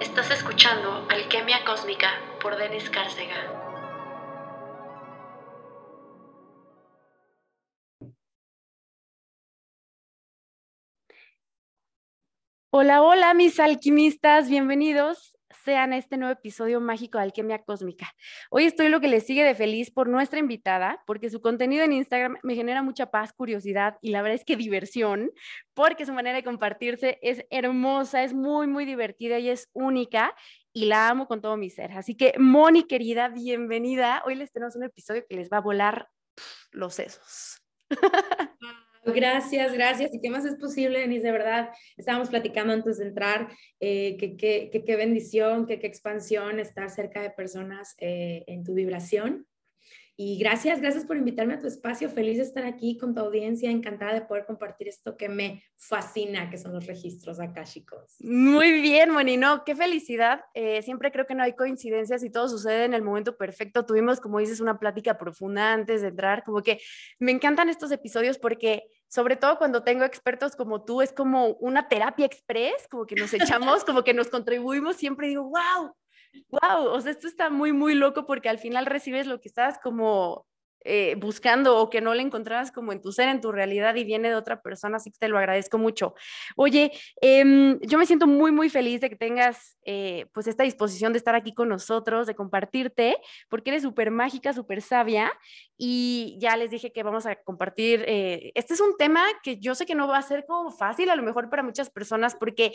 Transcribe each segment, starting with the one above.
Estás escuchando Alquimia Cósmica por Denis Cárcega. Hola, hola mis alquimistas, bienvenidos sean a este nuevo episodio mágico de Alquimia Cósmica. Hoy estoy lo que les sigue de feliz por nuestra invitada, porque su contenido en Instagram me genera mucha paz, curiosidad y la verdad es que diversión, porque su manera de compartirse es hermosa, es muy, muy divertida y es única y la amo con todo mi ser. Así que, Moni querida, bienvenida. Hoy les tenemos un episodio que les va a volar los sesos. Gracias, gracias. ¿Y qué más es posible, Denise? De verdad, estábamos platicando antes de entrar, eh, que qué bendición, qué expansión estar cerca de personas eh, en tu vibración. Y gracias, gracias por invitarme a tu espacio. Feliz de estar aquí con tu audiencia, encantada de poder compartir esto que me fascina, que son los registros akáshicos. Muy bien, Moni, no, qué felicidad. Eh, siempre creo que no hay coincidencias y todo sucede en el momento perfecto. Tuvimos, como dices, una plática profunda antes de entrar, como que me encantan estos episodios porque sobre todo cuando tengo expertos como tú, es como una terapia express, como que nos echamos, como que nos contribuimos, siempre digo, wow, wow, o sea, esto está muy, muy loco porque al final recibes lo que estás como eh, buscando o que no le encontrabas como en tu ser, en tu realidad y viene de otra persona, así que te lo agradezco mucho. Oye, em, yo me siento muy, muy feliz de que tengas eh, pues esta disposición de estar aquí con nosotros, de compartirte, porque eres súper mágica, súper sabia y ya les dije que vamos a compartir, eh, este es un tema que yo sé que no va a ser como fácil a lo mejor para muchas personas porque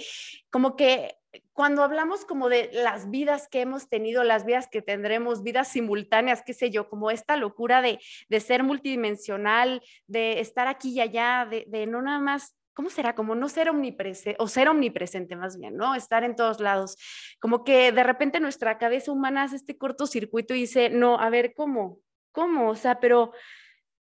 como que cuando hablamos como de las vidas que hemos tenido, las vidas que tendremos, vidas simultáneas, qué sé yo, como esta locura de, ser multidimensional, de estar aquí y allá, de, no nada más ¿cómo será? Como no ser omnipresente, o ser omnipresente más bien, ¿no? Estar en todos lados. Como que de repente nuestra cabeza humana hace este cortocircuito y dice, no, a ver, ¿cómo? ¿Cómo? O sea, pero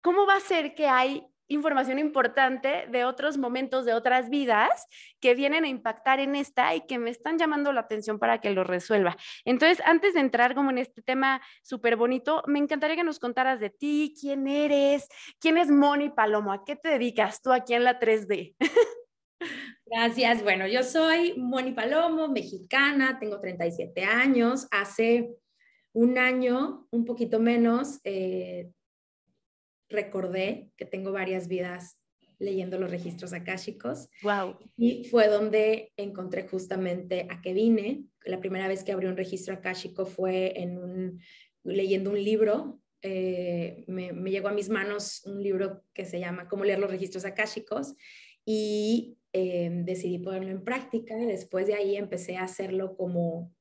¿cómo va a ser que hay información importante de otros momentos, de otras vidas que vienen a impactar en esta y que me están llamando la atención para que lo resuelva. Entonces, antes de entrar como en este tema súper bonito, me encantaría que nos contaras de ti, quién eres, quién es Moni Palomo, a qué te dedicas tú aquí en la 3D. Gracias. Bueno, yo soy Moni Palomo, mexicana, tengo 37 años. Hace un año, un poquito menos, eh, recordé que tengo varias vidas leyendo los registros akáshicos. Wow. Y fue donde encontré justamente a que vine. La primera vez que abrí un registro akáshico fue en un, leyendo un libro. Eh, me, llegó a mis manos un libro que se llama Cómo leer los registros akáshicos y eh, decidí ponerlo en práctica. Después de ahí empecé a hacerlo como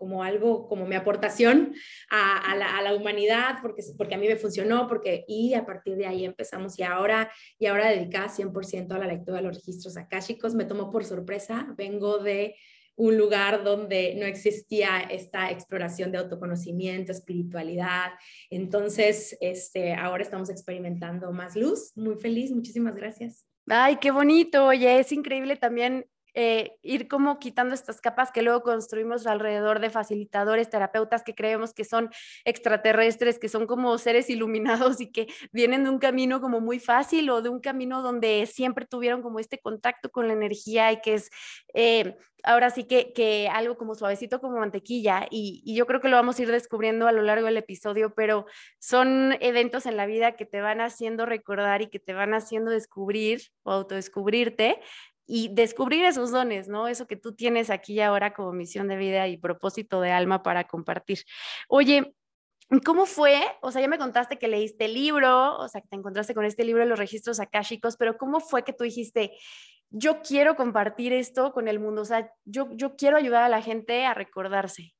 como algo, como mi aportación a, la, humanidad, porque, porque a mí me funcionó, porque, y a partir de ahí empezamos, y ahora, y ahora dedicada 100% a la lectura de los registros akáshicos, me tomó por sorpresa, vengo de un lugar donde no existía esta exploración de autoconocimiento, espiritualidad. Entonces, este, ahora estamos experimentando más luz. Muy feliz, muchísimas gracias. Ay, qué bonito. Oye, es increíble también eh, ir como quitando estas capas que luego construimos alrededor de facilitadores, terapeutas que creemos que son extraterrestres, que son como seres iluminados y que vienen de un camino como muy fácil o de un camino donde siempre tuvieron como este contacto con la energía y que es eh, ahora sí que, que, algo como suavecito como mantequilla y, y yo creo que lo vamos a ir descubriendo a lo largo del episodio, pero son eventos en la vida que te van haciendo recordar y que te van haciendo descubrir o autodescubrirte y descubrir esos dones, ¿no? Eso que tú tienes aquí y ahora como misión de vida y propósito de alma para compartir. Oye, ¿Cómo fue? O sea, ya me contaste que leíste el libro, o sea, que te encontraste con este libro de los registros akáshicos, pero ¿cómo fue que tú dijiste, yo quiero compartir esto con el mundo? O sea, yo, yo quiero ayudar a la gente a recordarse.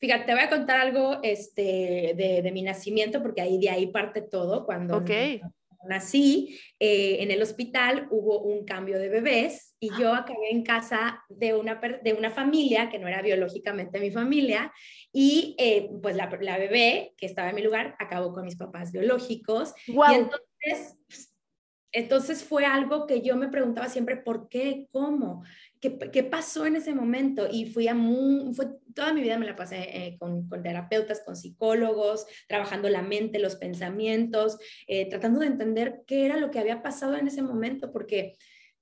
Fíjate, te voy a contar algo este, de, de mi nacimiento, porque ahí de ahí parte todo. Cuando, okay nací, eh, en el hospital hubo un cambio de bebés y yo acabé en casa de una, de una familia que no era biológicamente mi familia y eh, pues la, la, bebé que estaba en mi lugar acabó con mis papás biológicos. Y entonces, entonces fue algo que yo me preguntaba siempre, ¿por qué? ¿Cómo? ¿Qué, pasó en ese momento? Y fui a fue, toda mi vida me la pasé eh, con, terapeutas, con psicólogos, trabajando la mente, los pensamientos, eh, tratando de entender qué era lo que había pasado en ese momento, porque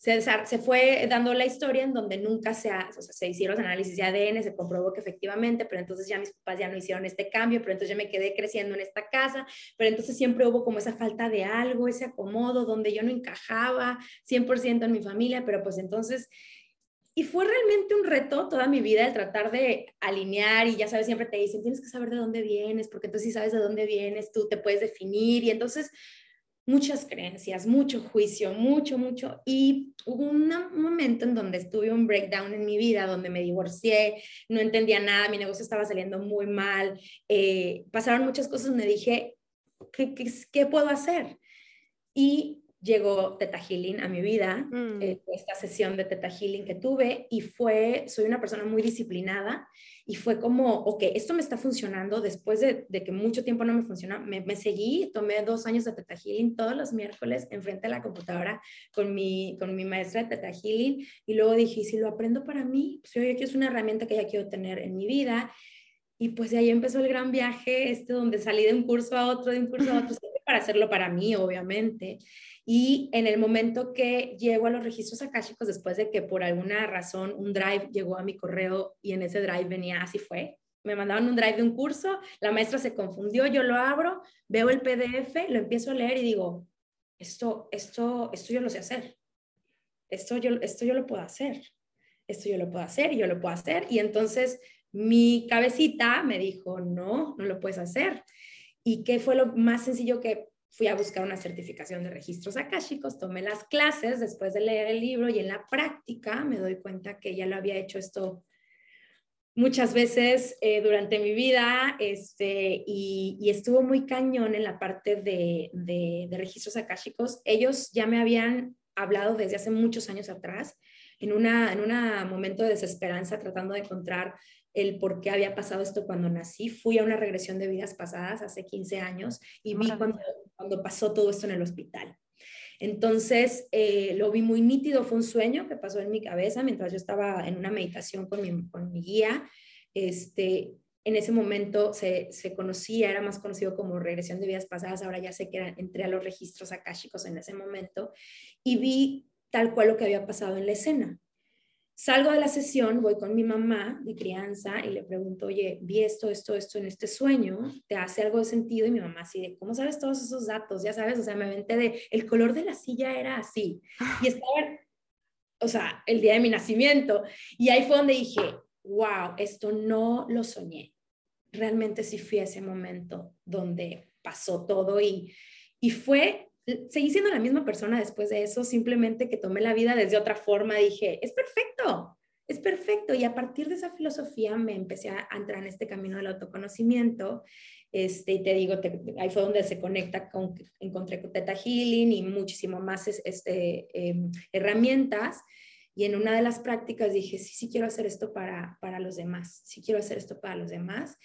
se, fue dando la historia en donde nunca se, se hicieron análisis de ADN, se comprobó que efectivamente, pero entonces ya mis papás ya no hicieron este cambio, pero entonces yo me quedé creciendo en esta casa, pero entonces siempre hubo como esa falta de algo, ese acomodo donde yo no encajaba 100% en mi familia, pero pues entonces... Y fue realmente un reto toda mi vida el tratar de alinear y ya sabes, siempre te dicen, tienes que saber de dónde vienes, porque entonces si sabes de dónde vienes, tú te puedes definir y entonces muchas creencias, mucho juicio, mucho, mucho. Y hubo un momento en donde estuve un breakdown en mi vida, donde me divorcié, no entendía nada, mi negocio estaba saliendo muy mal, eh, pasaron muchas cosas, me dije, ¿qué, qué, qué puedo hacer? Y llegó Teta Healing a mi vida, mm. eh, esta sesión de Teta Healing que tuve, y fue, soy una persona muy disciplinada, y fue como, ok, esto me está funcionando, después de, que mucho tiempo no me funciona, me, seguí, tomé dos años de Teta Healing todos los miércoles enfrente de la computadora con mi, con mi maestra de Teta Healing, y luego dije, si lo aprendo para mí, pues yo que es una herramienta que ya quiero tener en mi vida, y pues de ahí empezó el gran viaje, este donde salí de un curso a otro, de un curso a otro, para hacerlo para mí, obviamente. Y en el momento que llego a los registros akáshicos, después de que por alguna razón un drive llegó a mi correo y en ese drive venía, así fue, me mandaron un drive de un curso, la maestra se confundió, yo lo abro, veo el PDF, lo empiezo a leer y digo, esto, esto, esto yo lo sé hacer, esto yo, esto yo lo puedo hacer, esto yo lo puedo hacer y yo lo puedo hacer. Y entonces mi cabecita me dijo, no, no lo puedes hacer. ¿Y qué fue lo más sencillo que fui a buscar una certificación de registros akáshicos, tomé las clases después de leer el libro y en la práctica me doy cuenta que ya lo había hecho esto muchas veces eh, durante mi vida este, y, estuvo muy cañón en la parte de, de, de registros akáshicos. Ellos ya me habían hablado desde hace muchos años atrás en un una momento de desesperanza tratando de encontrar el por qué había pasado esto cuando nací. Fui a una regresión de vidas pasadas hace 15 años y vi cuando, cuando pasó todo esto en el hospital. Entonces, eh, lo vi muy nítido, fue un sueño que pasó en mi cabeza mientras yo estaba en una meditación con mi, con mi guía. Este, en ese momento se, se, conocía, era más conocido como regresión de vidas pasadas, ahora ya sé que era, entré a los registros akáshicos en ese momento y vi tal cual lo que había pasado en la escena. Salgo de la sesión, voy con mi mamá de crianza y le pregunto, oye, vi esto, esto, esto en este sueño, ¿te hace algo de sentido? Y mi mamá así de, ¿cómo sabes todos esos datos? Ya sabes, o sea, me aventé de, el color de la silla era así. Y estaba, o sea, el día de mi nacimiento. Y ahí fue donde dije, wow, esto no lo soñé. Realmente sí fui a ese momento donde pasó todo y, y fue seguí siendo la misma persona después de eso, simplemente que tomé la vida desde otra forma, dije, es perfecto, es perfecto. Y a partir de esa filosofía me empecé a entrar en este camino del autoconocimiento. Este, y te digo, ahí fue donde se conecta con, encontré con Teta Healing y muchísimo más este, em, herramientas. Y en una de las prácticas dije, sí, sí quiero hacer esto para, para los demás, sí quiero hacer esto para los demás.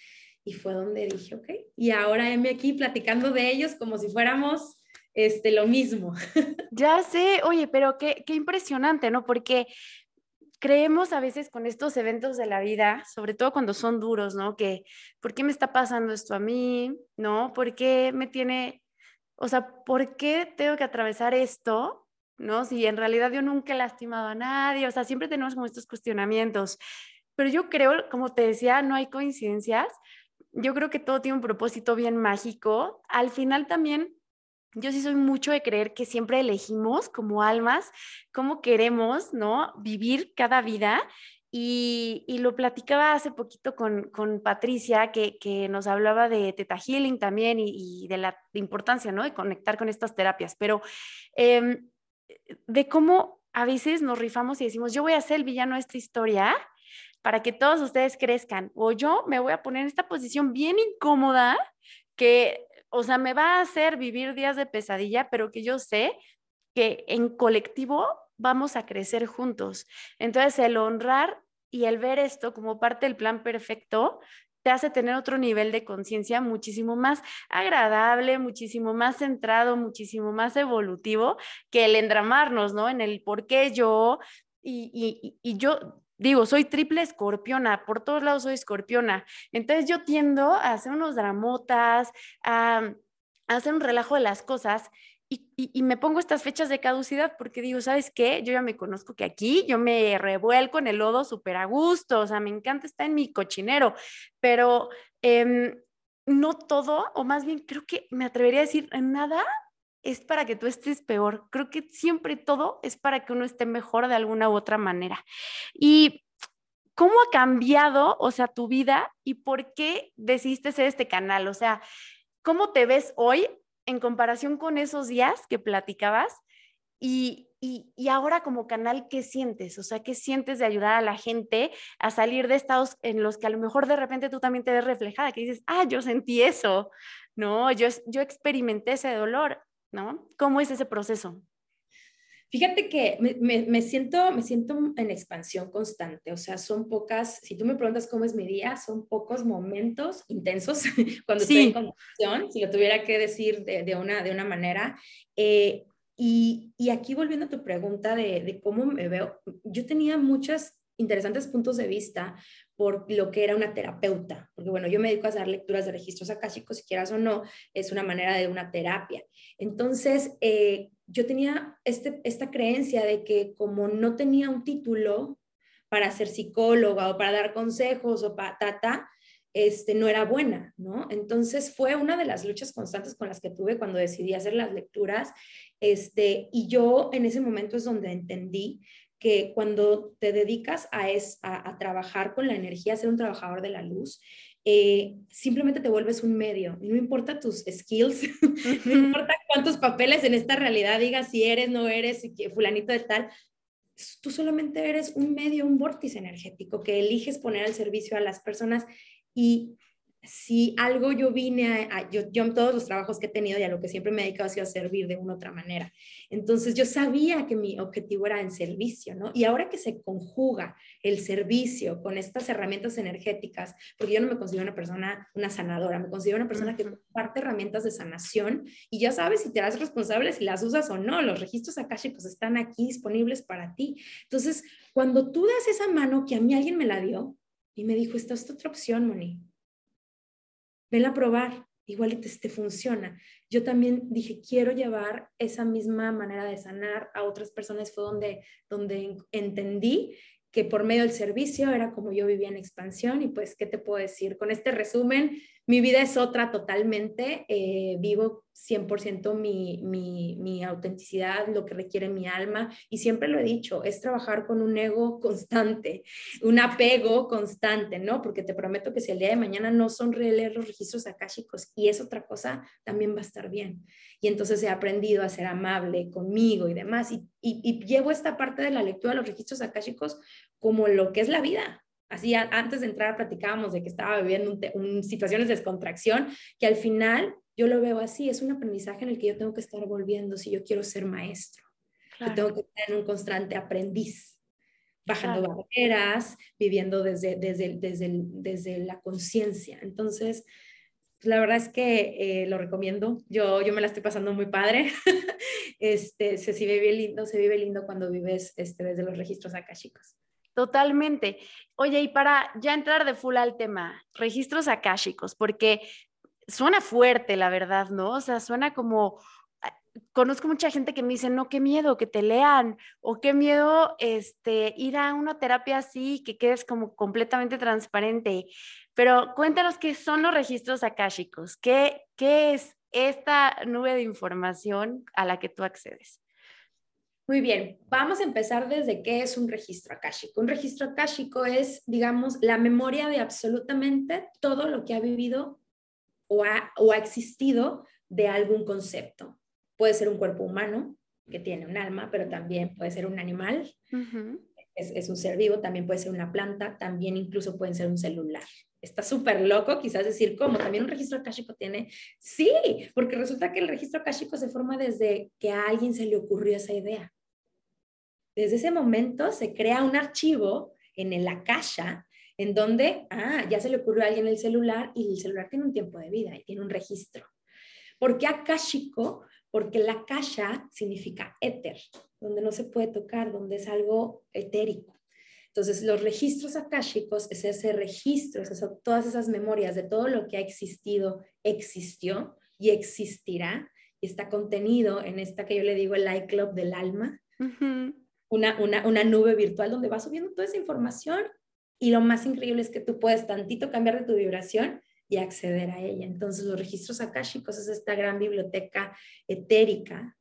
Y fue donde dije, ok, y ahora heme aquí platicando de ellos como si fuéramos este, lo mismo. Ya sé, oye, pero qué, qué impresionante, ¿no? Porque creemos a veces con estos eventos de la vida, sobre todo cuando son duros, ¿no? Que, ¿por qué me está pasando esto a mí? ¿No? ¿Por qué me tiene, o sea, ¿por qué tengo que atravesar esto? ¿No? Si en realidad yo nunca he lastimado a nadie, o sea, siempre tenemos como estos cuestionamientos. Pero yo creo, como te decía, no hay coincidencias. Yo creo que todo tiene un propósito bien mágico. Al final también yo sí soy mucho de creer que siempre elegimos como almas cómo queremos, ¿no? Vivir cada vida. Y, lo platicaba hace poquito con, Patricia, que, nos hablaba de Teta Healing también y, de la importancia, ¿no? De conectar con estas terapias, pero em, de cómo a veces nos rifamos y decimos, yo voy a ser el villano de esta historia para que todos ustedes crezcan, o yo me voy a poner en esta posición bien incómoda que o sea, me va a hacer vivir días de pesadilla, pero que yo sé que en colectivo vamos a crecer juntos. Entonces, el honrar y el ver esto como parte del plan perfecto te hace tener otro nivel de conciencia muchísimo más agradable, muchísimo más centrado, muchísimo más evolutivo que el endramarnos, ¿no? En el por qué yo y, y, y yo digo, soy triple escorpiona, por todos lados soy escorpiona. Entonces yo tiendo a hacer unos dramotas, a, hacer un relajo de las cosas y, me pongo estas fechas de caducidad porque digo, ¿sabes qué? Yo ya me conozco que aquí yo me revuelco en el lodo súper a gusto, o sea, me encanta estar en mi cochinero, pero em, no todo, o más bien creo que me atrevería a decir, nada es para que tú estés peor. Creo que siempre todo es para que uno esté mejor de alguna u otra manera. Y ¿cómo ha cambiado, o sea, tu vida y por qué decidiste hacer este canal? O sea, ¿cómo te ves hoy en comparación con esos días que platicabas? Y, y, ahora como canal, ¿qué sientes? O sea, ¿qué sientes de ayudar a la gente a salir de estados en los que a lo mejor de repente tú también te ves reflejada, que dices, ah, yo sentí eso, ¿no? Yo, yo experimenté ese dolor, ¿no? ¿Cómo es ese proceso? Fíjate que me, siento, me siento en expansión constante, o sea, son pocas, si tú me preguntas cómo es mi día, son pocos momentos intensos cuando estoy en condición, si lo tuviera que decir de, una, de una manera. Eh, y, aquí volviendo a tu pregunta de, de cómo me veo, yo tenía muchos interesantes puntos de vista por lo que era una terapeuta, porque bueno, yo me dedico a hacer lecturas de registros akáshicos, si quieras o no, es una manera de una terapia. Entonces, eh, yo tenía este, esta creencia de que como no tenía un título para ser psicóloga o para dar consejos o para tata, este, no era buena, ¿no? Entonces fue una de las luchas constantes con las que tuve cuando decidí hacer las lecturas, este, y yo en ese momento es donde entendí que cuando te dedicas a, es, a, trabajar con la energía, a ser un trabajador de la luz, eh, simplemente te vuelves un medio. No importa tus skills, no importa cuántos papeles en esta realidad digas si eres, no eres, fulanito de tal, tú solamente eres un medio, un vórtice energético que eliges poner al servicio a las personas y si algo yo vine a, yo, yo, en todos los trabajos que he tenido y a lo que siempre me he dedicado ha sido a servir de una u otra manera. Entonces yo sabía que mi objetivo era el servicio, ¿no? Y ahora que se conjuga el servicio con estas herramientas energéticas, porque yo no me considero una persona, una sanadora, me considero una persona que comparte herramientas de sanación y ya sabes si te das responsable si las usas o no. Los registros akáshicos están aquí disponibles para ti. Entonces, cuando tú das esa mano que a mí alguien me la dio y me dijo, esta es otra opción, Moni ven a probar, igual te, te funciona. Yo también dije, quiero llevar esa misma manera de sanar a otras personas. Fue donde, donde entendí que por medio del servicio era como yo vivía en expansión y pues, ¿qué te puedo decir? Con este resumen, mi vida es otra totalmente, eh, vivo 100% mi, mi, mi, autenticidad, lo que requiere mi alma y siempre lo he dicho, es trabajar con un ego constante, un apego constante, ¿no? Porque te prometo que si el día de mañana no son leer los registros akáshicos y es otra cosa, también va a estar bien. Y entonces he aprendido a ser amable conmigo y demás y, y, y llevo esta parte de la lectura de los registros akáshicos como lo que es la vida, Así, antes de entrar platicábamos de que estaba viviendo un, situaciones de descontracción, que al final yo lo veo así, es un aprendizaje en el que yo tengo que estar volviendo si yo quiero ser maestro. Yo tengo que estar en un constante aprendiz, bajando barreras, viviendo desde, desde, desde, desde la conciencia. Entonces, la verdad es que eh, lo recomiendo. Yo, yo me la estoy pasando muy padre. este, se, vive lindo, se vive lindo cuando vives este, desde los registros acá, chicos. Totalmente. Oye, y para ya entrar de full al tema, registros akáshicos, porque suena fuerte, la verdad, ¿no? O sea, suena como, conozco mucha gente que me dice, no, qué miedo que te lean, o qué miedo este, ir a una terapia así, que quedes como completamente transparente. Pero cuéntanos qué son los registros akáshicos, qué, qué es esta nube de información a la que tú accedes. Muy bien, vamos a empezar desde qué es un registro akáshico. Un registro akáshico es, digamos, la memoria de absolutamente todo lo que ha vivido o ha, o ha existido de algún concepto. Puede ser un cuerpo humano que tiene un alma, pero también puede ser un animal, es, es, un ser vivo, también puede ser una planta, también incluso puede ser un celular. Está súper loco, quizás decir, ¿cómo? También un registro akáshico tiene. Sí, porque resulta que el registro akáshico se forma desde que a alguien se le ocurrió esa idea. Desde ese momento se crea un archivo en la caja en donde, ah, ya se le ocurrió a alguien el celular y el celular tiene un tiempo de vida y tiene un registro. ¿Por qué akáshico? Porque la caja significa éter, donde no se puede tocar, donde es algo etérico. Entonces, los registros akáshicos es ese registro, es todas esas memorias de todo lo que ha existido, existió y existirá y está contenido en esta que yo le digo el iClub del alma, una, una, una nube virtual donde va subiendo toda esa información y lo más increíble es que tú puedes tantito cambiar de tu vibración y acceder a ella. Entonces, los registros akáshicos es esta gran biblioteca etérica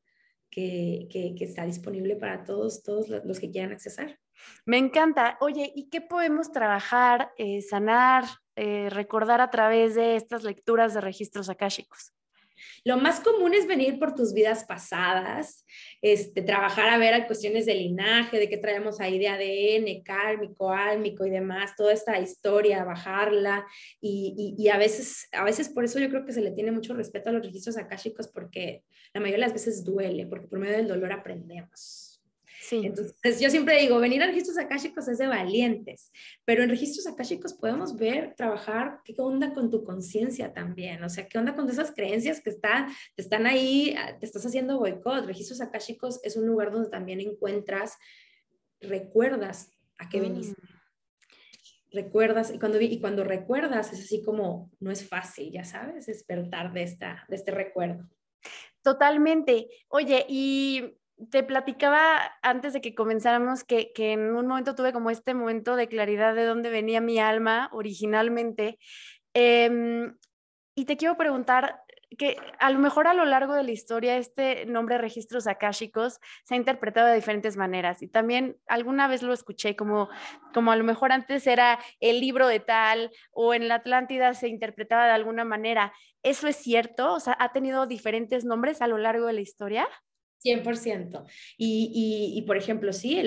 que, que, está disponible para todos, todos los que quieran accesar. Me encanta. Oye, ¿y qué podemos trabajar, eh, sanar, eh, recordar a través de estas lecturas de registros akáshicos? Lo más común es venir por tus vidas pasadas, este, trabajar a ver cuestiones de linaje, de qué traemos ahí de ADN, kármico, álmico y demás, toda esta historia, bajarla. Y, y, a, veces, a veces por eso yo creo que se le tiene mucho respeto a los registros akáshicos porque la mayoría de las veces duele, porque por medio del dolor aprendemos. Entonces, yo siempre digo, venir a registros akáshicos es de valientes, pero en registros akáshicos podemos ver, trabajar qué onda con tu conciencia también, o sea, qué onda con esas creencias que están, te están ahí, ah, te estás haciendo boicot. Registros akáshicos es un lugar donde también encuentras, recuerdas a qué veniste. Mm. Recuerdas, y cuando, y cuando recuerdas es así como, no es fácil, ya sabes, despertar de, esta, de este recuerdo. Totalmente. Oye, y te platicaba antes de que comenzáramos que, en un momento tuve como este momento de claridad de dónde venía mi alma originalmente. Em, y te quiero preguntar que a lo mejor a lo largo de la historia este nombre registros akáshicos se ha interpretado de diferentes maneras y también alguna vez lo escuché como, como a lo mejor antes era el libro de tal o en la Atlántida se interpretaba de alguna manera. ¿Eso es cierto? O sea, ¿ha tenido diferentes nombres a lo largo de la historia? 100%. Y, y, por ejemplo, sí,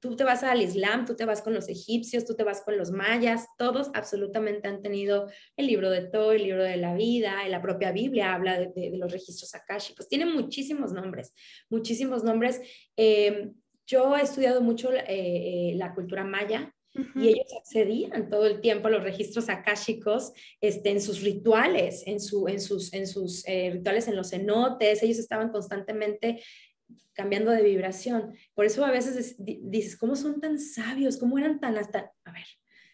tú te vas al Islam, tú te vas con los egipcios, tú te vas con los mayas, todos absolutamente han tenido el libro de todo, el libro de la vida, la propia Biblia habla de, los registros akáshicos, tiene muchísimos nombres, muchísimos nombres. Eh, yo he estudiado mucho eh, eh, la cultura maya, y ellos accedían todo el tiempo a los registros akáshicos este, en sus rituales, en, su, en sus, en sus eh, rituales en los cenotes, ellos estaban constantemente cambiando de vibración. Por eso a veces dices, ¿cómo son tan sabios? ¿Cómo eran tan hasta, a ver,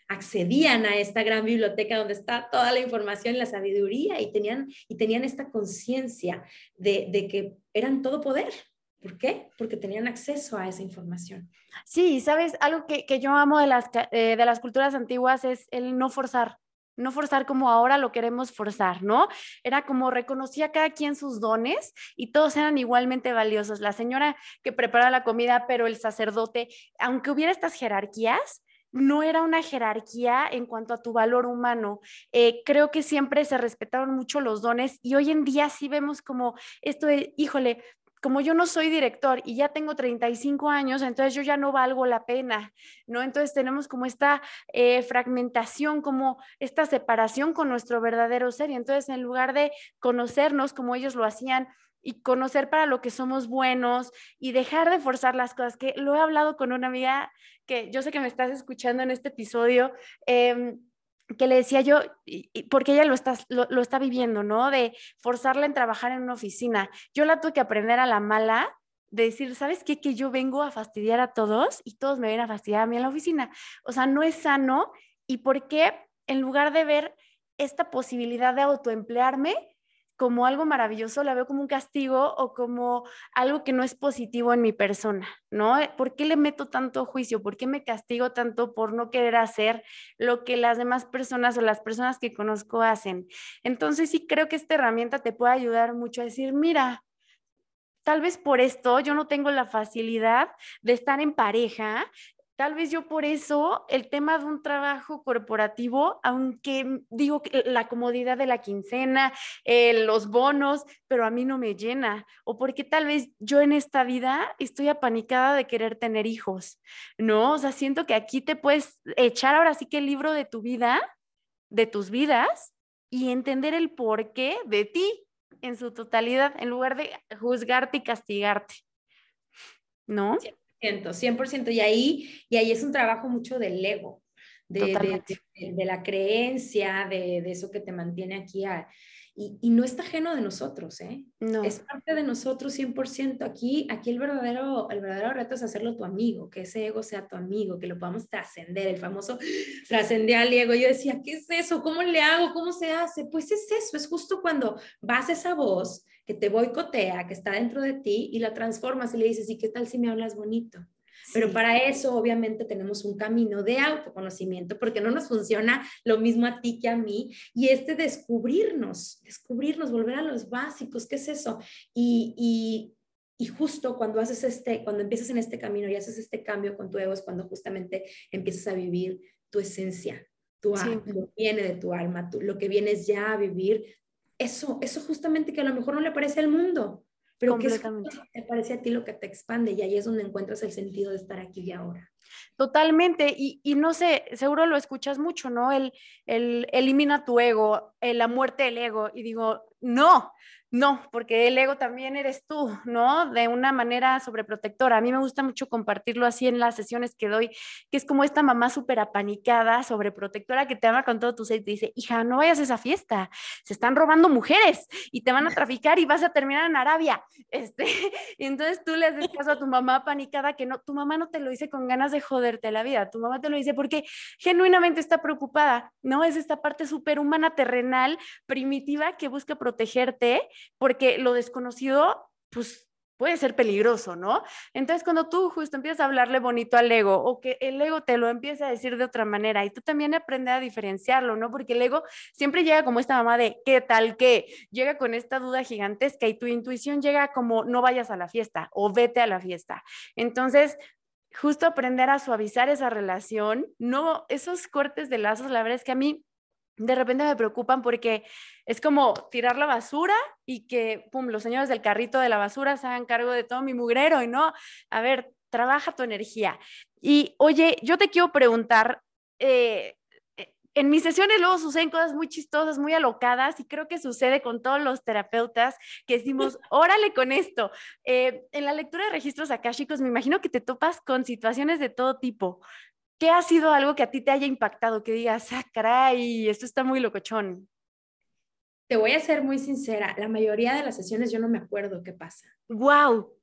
accedían a esta gran biblioteca donde está toda la información y la sabiduría y tenían, y tenían esta conciencia de, de que eran todo poder? ¿Por qué? Porque tenían acceso a esa información. Sí, sabes, algo que, yo amo de las, eh, de las culturas antiguas es el no forzar, no forzar como ahora lo queremos forzar, ¿no? Era como reconocía cada quien sus dones y todos eran igualmente valiosos. La señora que prepara la comida, pero el sacerdote, aunque hubiera estas jerarquías, no era una jerarquía en cuanto a tu valor humano. Eh, creo que siempre se respetaron mucho los dones y hoy en día sí vemos como esto de, híjole, como yo no soy director y ya tengo 35 años, entonces yo ya no valgo la pena, ¿no? Entonces tenemos como esta eh, fragmentación, como esta separación con nuestro verdadero ser. Y entonces en lugar de conocernos como ellos lo hacían y conocer para lo que somos buenos y dejar de forzar las cosas, que lo he hablado con una amiga que yo sé que me estás escuchando en este episodio. Eh, que le decía yo, porque ella lo está, lo, está viviendo, ¿no? De forzarla en trabajar en una oficina. Yo la tuve que aprender a la mala, de decir, ¿sabes qué? Que yo vengo a fastidiar a todos y todos me ven a fastidiar a mí en la oficina. O sea, no es sano. ¿Y por qué en lugar de ver esta posibilidad de autoemplearme, como algo maravilloso, la veo como un castigo o como algo que no es positivo en mi persona, ¿no? ¿Por qué le meto tanto juicio? ¿Por qué me castigo tanto por no querer hacer lo que las demás personas o las personas que conozco hacen? Entonces sí creo que esta herramienta te puede ayudar mucho a decir, mira, tal vez por esto yo no tengo la facilidad de estar en pareja, Tal vez yo por eso el tema de un trabajo corporativo, aunque digo que la comodidad de la quincena, eh, los bonos, pero a mí no me llena. O porque tal vez yo en esta vida estoy apanicada de querer tener hijos, ¿no? O sea, siento que aquí te puedes echar ahora sí que el libro de tu vida, de tus vidas, y entender el porqué de ti en su totalidad, en lugar de juzgarte y castigarte. ¿No? 100%, Y ahí, y ahí es un trabajo mucho del ego, de, de, la creencia, de, eso que te mantiene aquí. Y, y, no está ajeno de nosotros, ¿eh? No. Es parte de nosotros 100%. Aquí, aquí el, verdadero, el verdadero reto es hacerlo tu amigo, que ese ego sea tu amigo, que lo podamos trascender, el famoso trascender al ego. Yo decía, ¿qué es eso? ¿Cómo le hago? ¿Cómo se hace? Pues es eso, es justo cuando vas a esa voz que te boicotea, que está dentro de ti y la transformas y le dices, ¿y qué tal si me hablas bonito? Pero para eso, obviamente, tenemos un camino de autoconocimiento, porque no nos funciona lo mismo a ti que a mí. Y este descubrirnos, descubrirnos, volver a los básicos, ¿qué es eso? Y, y, y justo cuando haces este, cuando empiezas en este camino y haces este cambio con tu ego, es cuando justamente empiezas a vivir tu esencia, tu lo que viene de tu alma, lo que vienes ya a vivir. Eso, eso justamente que a lo mejor no le parece al mundo, pero que es te parece a ti lo que te expande y ahí es donde encuentras el sentido de estar aquí y ahora. Totalmente, y, y no sé, seguro lo escuchas mucho, ¿no? El, el elimina tu ego, la muerte del ego, y digo, no, no, porque el ego también eres tú, ¿no? De una manera sobreprotectora. A mí me gusta mucho compartirlo así en las sesiones que doy, que es como esta mamá súper apanicada, sobreprotectora, que te ama con todo tu ser y te dice, hija, no vayas a esa fiesta, se están robando mujeres y te van a traficar y vas a terminar en Arabia. Este, entonces tú le haces caso a tu mamá apanicada, que no, tu mamá no te lo dice con ganas de joderte la vida, tu mamá te lo dice porque genuinamente está preocupada, ¿no? Es esta parte superhumana terrenal, primitiva, que busca protegerte porque lo desconocido, pues puede ser peligroso, ¿no? Entonces, cuando tú justo empiezas a hablarle bonito al ego o que el ego te lo empieza a decir de otra manera y tú también aprendes a diferenciarlo, ¿no? Porque el ego siempre llega como esta mamá de ¿qué tal qué? Llega con esta duda gigantesca y tu intuición llega como no vayas a la fiesta o vete a la fiesta. Entonces, justo aprender a suavizar esa relación, no esos cortes de lazos, la verdad es que a mí de repente me preocupan porque es como tirar la basura y que, pum, los señores del carrito de la basura se hagan cargo de todo mi mugrero y no, a ver, trabaja tu energía. Y oye, yo te quiero preguntar, eh, en mis sesiones luego suceden cosas muy chistosas, muy alocadas y creo que sucede con todos los terapeutas que decimos, órale con esto. Eh, en la lectura de registros akáshicos me imagino que te topas con situaciones de todo tipo. ¿Qué ha sido algo que a ti te haya impactado? Que digas, ah, caray, esto está muy locochón. Te voy a ser muy sincera, la mayoría de las sesiones yo no me acuerdo qué pasa. ¡Wow!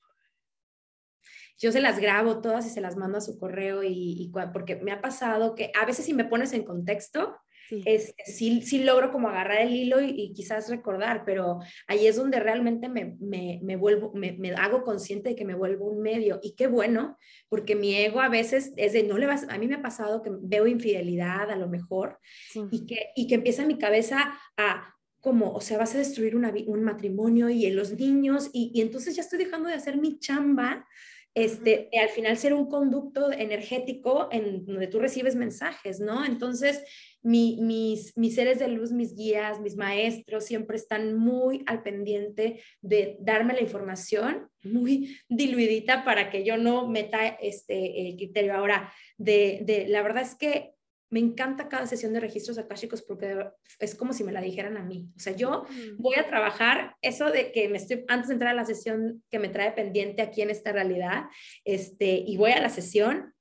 Yo se las grabo todas y se las mando a su correo y, y porque me ha pasado que a veces si me pones en contexto, sí. Es, sí, sí, logro como agarrar el hilo y, quizás recordar, pero ahí es donde realmente me, me, me vuelvo, me, me, hago consciente de que me vuelvo un medio. Y qué bueno, porque mi ego a veces es de, no le vas, a mí me ha pasado que veo infidelidad a lo mejor sí. y, que, y que empieza mi cabeza a como, o sea, vas a destruir una, un matrimonio y los niños, y, y entonces ya estoy dejando de hacer mi chamba este, al final ser un conducto energético en donde tú recibes mensajes, ¿no? Entonces, mi, mis, mis seres de luz, mis guías, mis maestros siempre están muy al pendiente de darme la información muy diluidita para que yo no meta este, el criterio. Ahora, de, de, la verdad es que me encanta cada sesión de registros akáshicos porque es como si me la dijeran a mí. O sea, yo voy a trabajar eso de que me estoy, antes de entrar a la sesión que me trae pendiente aquí en esta realidad, este, y voy a la sesión,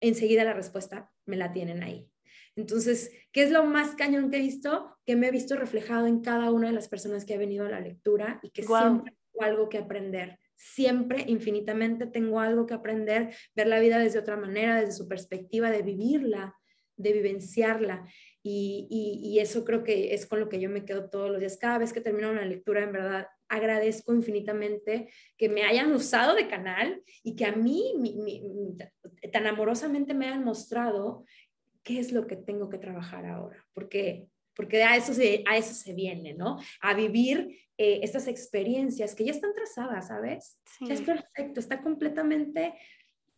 enseguida la respuesta me la tienen ahí. Entonces, ¿qué es lo más cañón que he visto? Que me he visto reflejado en cada una de las personas que ha venido a la lectura y que wow. siempre tengo algo que aprender. Siempre, infinitamente, tengo algo que aprender, ver la vida desde otra manera, desde su perspectiva, de vivirla, de vivenciarla. Y, y, y, eso creo que es con lo que yo me quedo todos los días. Cada vez que termino una lectura, en verdad, agradezco infinitamente que me hayan usado de canal y que a mí mi, mi, tan amorosamente me hayan mostrado qué es lo que tengo que trabajar ahora. Porque, porque a, eso se, a eso se viene, ¿no? A vivir eh, estas experiencias que ya están trazadas, ¿sabes? Sí. Ya es perfecto, está completamente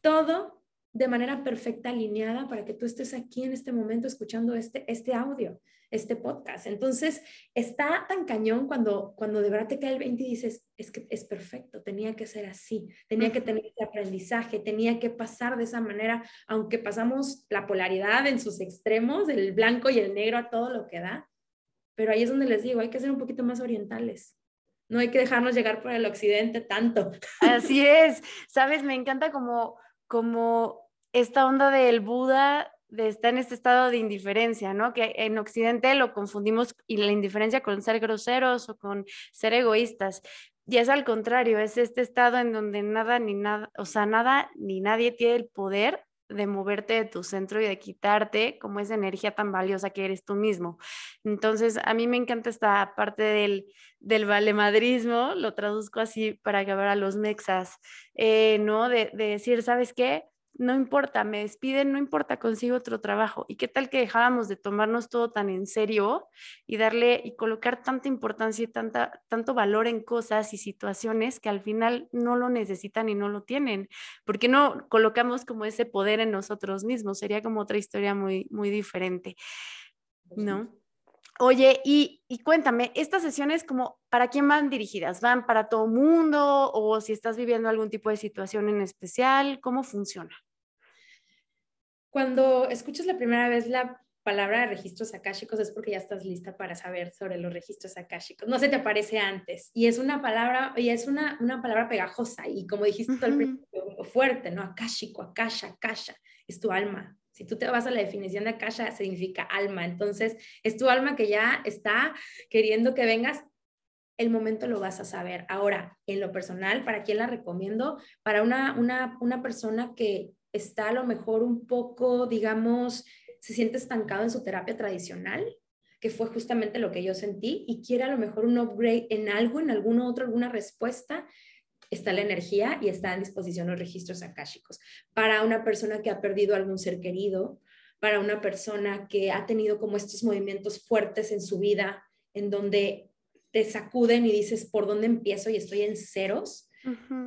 todo de manera perfecta alineada para que tú estés aquí en este momento escuchando este, este audio, este podcast. Entonces, está tan cañón cuando, cuando de verdad te cae el 20 y dices, es que es perfecto, tenía que ser así, tenía que tener ese aprendizaje, tenía que pasar de esa manera, aunque pasamos la polaridad en sus extremos, el blanco y el negro a todo lo que da. Pero ahí es donde les digo, hay que ser un poquito más orientales. No hay que dejarnos llegar por el occidente tanto. Así es. Sabes, me encanta como, como esta onda del Buda de estar en este estado de indiferencia, ¿no? Que en Occidente lo confundimos y la indiferencia con ser groseros o con ser egoístas. Y es al contrario, es este estado en donde nada ni nada, o sea, nada ni nadie tiene el poder de moverte de tu centro y de quitarte como esa energía tan valiosa que eres tú mismo. Entonces, a mí me encanta esta parte del, del valemadrismo, lo traduzco así para acabar a los mexas, eh, ¿no? De decir, ¿sabes qué? No importa, me despiden, no importa, consigo otro trabajo. ¿Y qué tal que dejáramos de tomarnos todo tan en serio y darle y colocar tanta importancia y tanta, tanto valor en cosas y situaciones que al final no lo necesitan y no lo tienen? ¿Por qué no colocamos como ese poder en nosotros mismos? Sería como otra historia muy, muy diferente, ¿no? Oye, y, y, cuéntame, ¿estas sesiones como para quién van dirigidas? ¿Van para todo mundo o si estás viviendo algún tipo de situación en especial? ¿Cómo funciona? Cuando escuchas la primera vez la palabra de registros akáshicos es porque ya estás lista para saber sobre los registros akáshicos. No se te aparece antes. Y es una palabra, y es una, una palabra pegajosa y como dijiste uh al principio, fuerte, ¿no? Akashico, akasha, akasha, es tu alma. Si tú te vas a la definición de akasha, significa alma. Entonces, es tu alma que ya está queriendo que vengas el momento lo vas a saber. Ahora, en lo personal, ¿para quién la recomiendo? Para una, una, una persona que está a lo mejor un poco, digamos, se siente estancado en su terapia tradicional, que fue justamente lo que yo sentí, y quiere a lo mejor un upgrade en algo, en alguno otro, alguna respuesta, está la energía y está en disposición los registros akáshicos. Para una persona que ha perdido algún ser querido, para una persona que ha tenido como estos movimientos fuertes en su vida, en donde te sacuden y dices, ¿por dónde empiezo? Y estoy en ceros Uh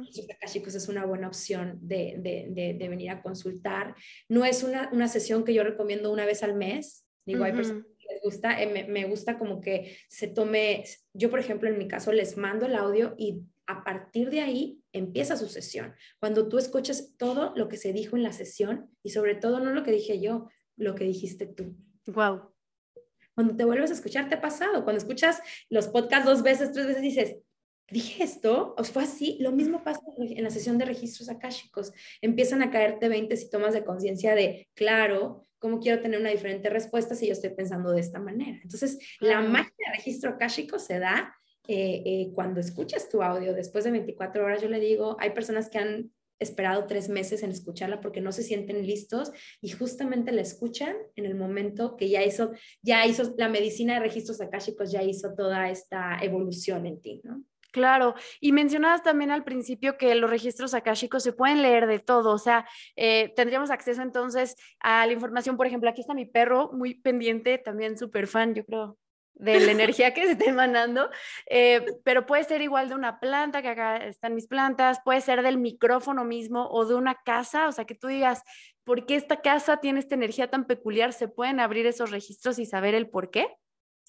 es una buena opción de, de, de, venir a consultar. No es una, una, sesión que yo recomiendo una vez al mes. Digo, hay personas que les gusta, eh, me, me, gusta como que se tome, yo por ejemplo en mi caso les mando el audio y a partir de ahí empieza su sesión. Cuando tú escuchas todo lo que se dijo en la sesión y sobre todo no lo que dije yo, lo que dijiste tú. Wow. Cuando te vuelves a escuchar, te ha pasado. Cuando escuchas los podcasts dos veces, tres veces, dices, dije esto, o fue así, lo mismo pasa en la sesión de registros akáshicos. Empiezan a caerte 20 y tomas de conciencia de, claro, cómo quiero tener una diferente respuesta si yo estoy pensando de esta manera. Entonces, la magia de registro akáshico se da eh, eh, cuando escuchas tu audio. Después de 24 horas, yo le digo, hay personas que han esperado tres meses en escucharla porque no se sienten listos y justamente la escuchan en el momento que ya hizo, ya hizo la medicina de registros akáshicos, ya hizo toda esta evolución en ti, ¿no? Claro, y mencionabas también al principio que los registros akáshicos se pueden leer de todo, o sea, eh, tendríamos acceso entonces a la información, por ejemplo, aquí está mi perro, muy pendiente, también súper fan, yo creo, de la energía que se está emanando, eh, pero puede ser igual de una planta, que acá están mis plantas, puede ser del micrófono mismo o de una casa, o sea, que tú digas, ¿por qué esta casa tiene esta energía tan peculiar? ¿Se pueden abrir esos registros y saber el por qué?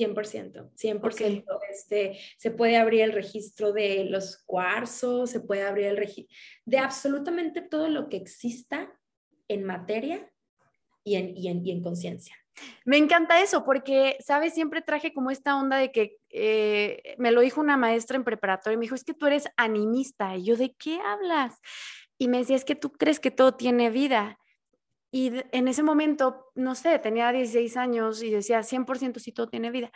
100%, 100%. Este, se puede abrir el registro de los cuarzos, se puede abrir el registro de absolutamente todo lo que exista en materia y en, y en, y en conciencia. Me encanta eso porque, ¿sabes? Siempre traje como esta onda de que eh, me lo dijo una maestra en preparatoria, me dijo, es que tú eres animista. Y yo, ¿de qué hablas? Y me decía, es que tú crees que todo tiene vida. Y en ese momento, no sé, tenía 16 años y decía 100% si todo tiene vida.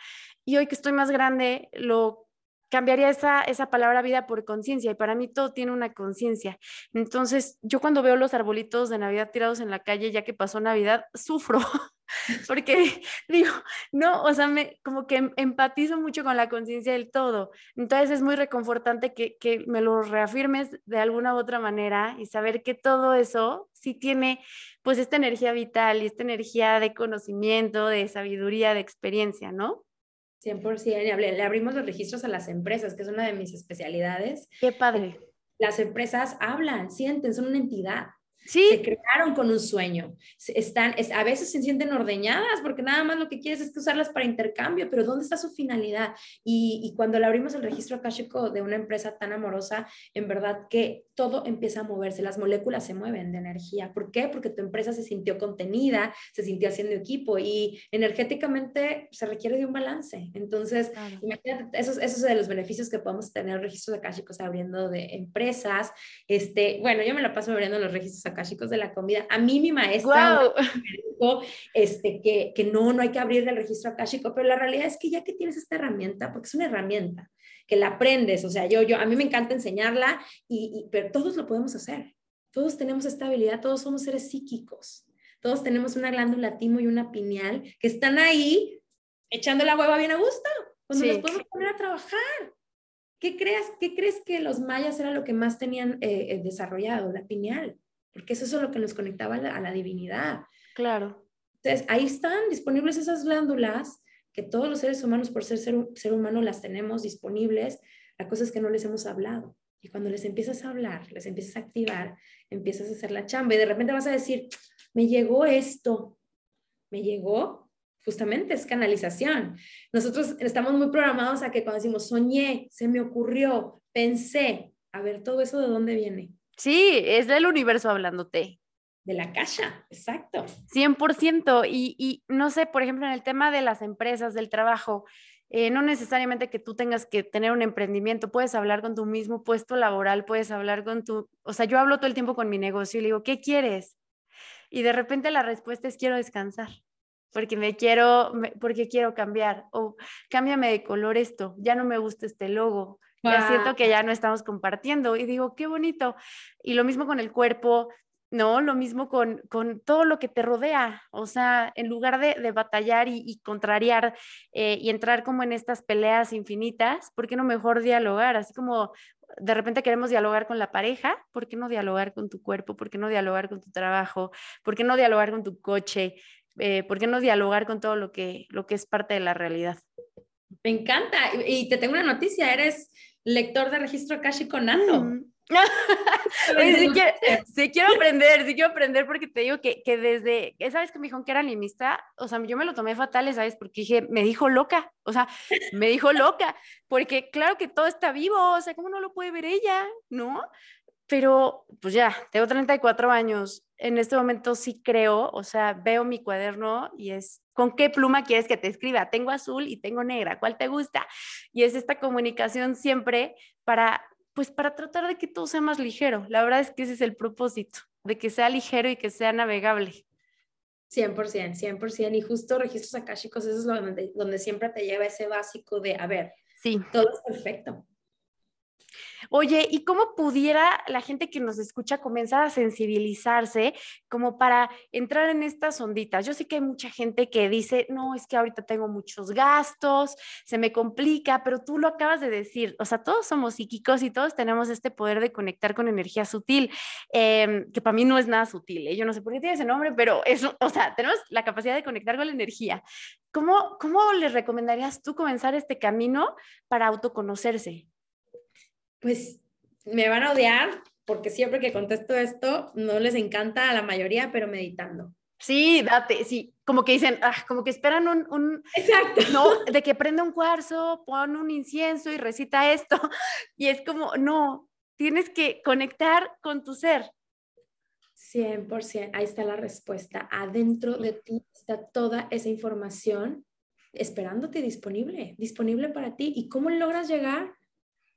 Y hoy que estoy más grande, lo cambiaría esa, esa palabra vida por conciencia y para mí todo tiene una conciencia. Entonces, yo cuando veo los arbolitos de Navidad tirados en la calle, ya que pasó Navidad, sufro porque digo, no, o sea, me, como que em, empatizo mucho con la conciencia del todo. Entonces es muy reconfortante que, que me lo reafirmes de alguna u otra manera y saber que todo eso sí tiene pues esta energía vital y esta energía de conocimiento, de sabiduría, de experiencia, ¿no? 100%, le abrimos los registros a las empresas, que es una de mis especialidades. Qué padre. Las empresas hablan, sienten, son una entidad. Sí. Se crearon con un sueño. Están, es, a veces se sienten ordeñadas porque nada más lo que quieres es usarlas para intercambio, pero ¿dónde está su finalidad? Y, y cuando le abrimos el registro akáshico de una empresa tan amorosa, en verdad que todo empieza a moverse, las moléculas se mueven de energía. ¿Por qué? Porque tu empresa se sintió contenida, se sintió haciendo equipo y energéticamente se requiere de un balance. Entonces, imagínate, esos, esos son de los beneficios que podemos tener registros akáshicos abriendo de empresas. Este, bueno, yo me la paso abriendo los registros chicos de la comida. A mí mi maestra me dijo este, que, que no, no hay que abrir el registro akáshico, pero la realidad es que ya que tienes esta herramienta, porque es una herramienta, que la aprendes, o sea, yo, yo, a mí me encanta enseñarla, y, pero todos lo podemos hacer. todos tenemos esta habilidad, todos somos seres psíquicos, todos tenemos una glándula timo y una pineal que están ahí echando la hueva bien a gusto, cuando nos podemos poner a trabajar. ¿Qué crees, ¿Qué crees que los mayas era lo que más tenían eh, eh, desarrollado? La pineal, porque eso es lo que nos conectaba a la, divinidad. Claro. Entonces, ahí están disponibles esas glándulas que todos los seres humanos, por ser, ser humano, las tenemos disponibles. La cosa es que no les hemos hablado. Y cuando les empiezas a hablar, les empiezas a activar, empiezas a hacer la chamba y de repente vas a decir, me llegó esto, me llegó, justamente es canalización. Nosotros estamos muy programados a que cuando decimos soñé, se me ocurrió, pensé, a ver, todo eso de dónde viene. Sí, es del universo hablándote. De la caja, exacto. 100%. Y, y no sé, por ejemplo, en el tema de las empresas, del trabajo, eh, no necesariamente que tú tengas que tener un emprendimiento, puedes hablar con tu mismo puesto laboral, puedes hablar con tu, o sea, yo hablo todo el tiempo con mi negocio y le digo, ¿qué quieres? Y de repente la respuesta es quiero descansar, porque me quiero, porque quiero cambiar, o cámbiame de color esto, ya no me gusta este logo, ya siento que ya no estamos compartiendo y digo, qué bonito. Y lo mismo con el cuerpo, ¿no? Lo mismo con, todo lo que te rodea, o sea, en lugar de, batallar y, contrariar eh, y entrar como en estas peleas infinitas, ¿por qué no mejor dialogar? Así como de repente queremos dialogar con la pareja, ¿por qué no dialogar con tu cuerpo? ¿Por qué no dialogar con tu trabajo? ¿Por qué no dialogar con tu coche? Eh, ¿Por qué no dialogar con todo lo que, lo que es parte de la realidad? Me encanta. Y te tengo una noticia, eres lector de registro Akashico Nato. Mm. sí, quiero, aprender, sí quiero aprender porque te digo que, que desde, ¿sabes que me dijo que era animista? O sea, yo me lo tomé fatal, ¿sabes? Porque dije, me dijo loca, o sea, me dijo loca, porque claro que todo está vivo, o sea, ¿cómo no lo puede ver ella? ¿No? Pero pues ya, tengo 34 años, en este momento sí creo, o sea, veo mi cuaderno y es, ¿con qué pluma quieres que te escriba? Tengo azul y tengo negra, ¿cuál te gusta? Y es esta comunicación siempre para pues para tratar de que todo sea más ligero. La verdad es que ese es el propósito, de que sea ligero y que sea navegable. 100%, 100%. Y justo registros akáshicos, eso es donde, donde siempre te lleva ese básico de, a ver, sí. todo es perfecto. Oye, ¿y cómo pudiera la gente que nos escucha comenzar a sensibilizarse como para entrar en estas onditas? Yo sé que hay mucha gente que dice, no, es que ahorita tengo muchos gastos, se me complica, pero tú lo acabas de decir, o sea, todos somos psíquicos y todos tenemos este poder de conectar con energía sutil, em, que para mí no es nada sutil, ¿eh? yo no sé por qué tiene ese nombre, pero eso, o sea, tenemos la capacidad de conectar con la energía. ¿Cómo, cómo le recomendarías tú comenzar este camino para autoconocerse? Pues me van a odiar porque siempre que contesto esto no les encanta a la mayoría, pero meditando. Sí, date, sí, como que dicen, ah, como que esperan un, un, Exacto. no, de que prenda un cuarzo, pon un incienso y recita esto, y es como, no, tienes que conectar con tu ser. 100%, ahí está la respuesta. Adentro de ti está toda esa información esperándote disponible, disponible para ti. ¿Y cómo logras llegar?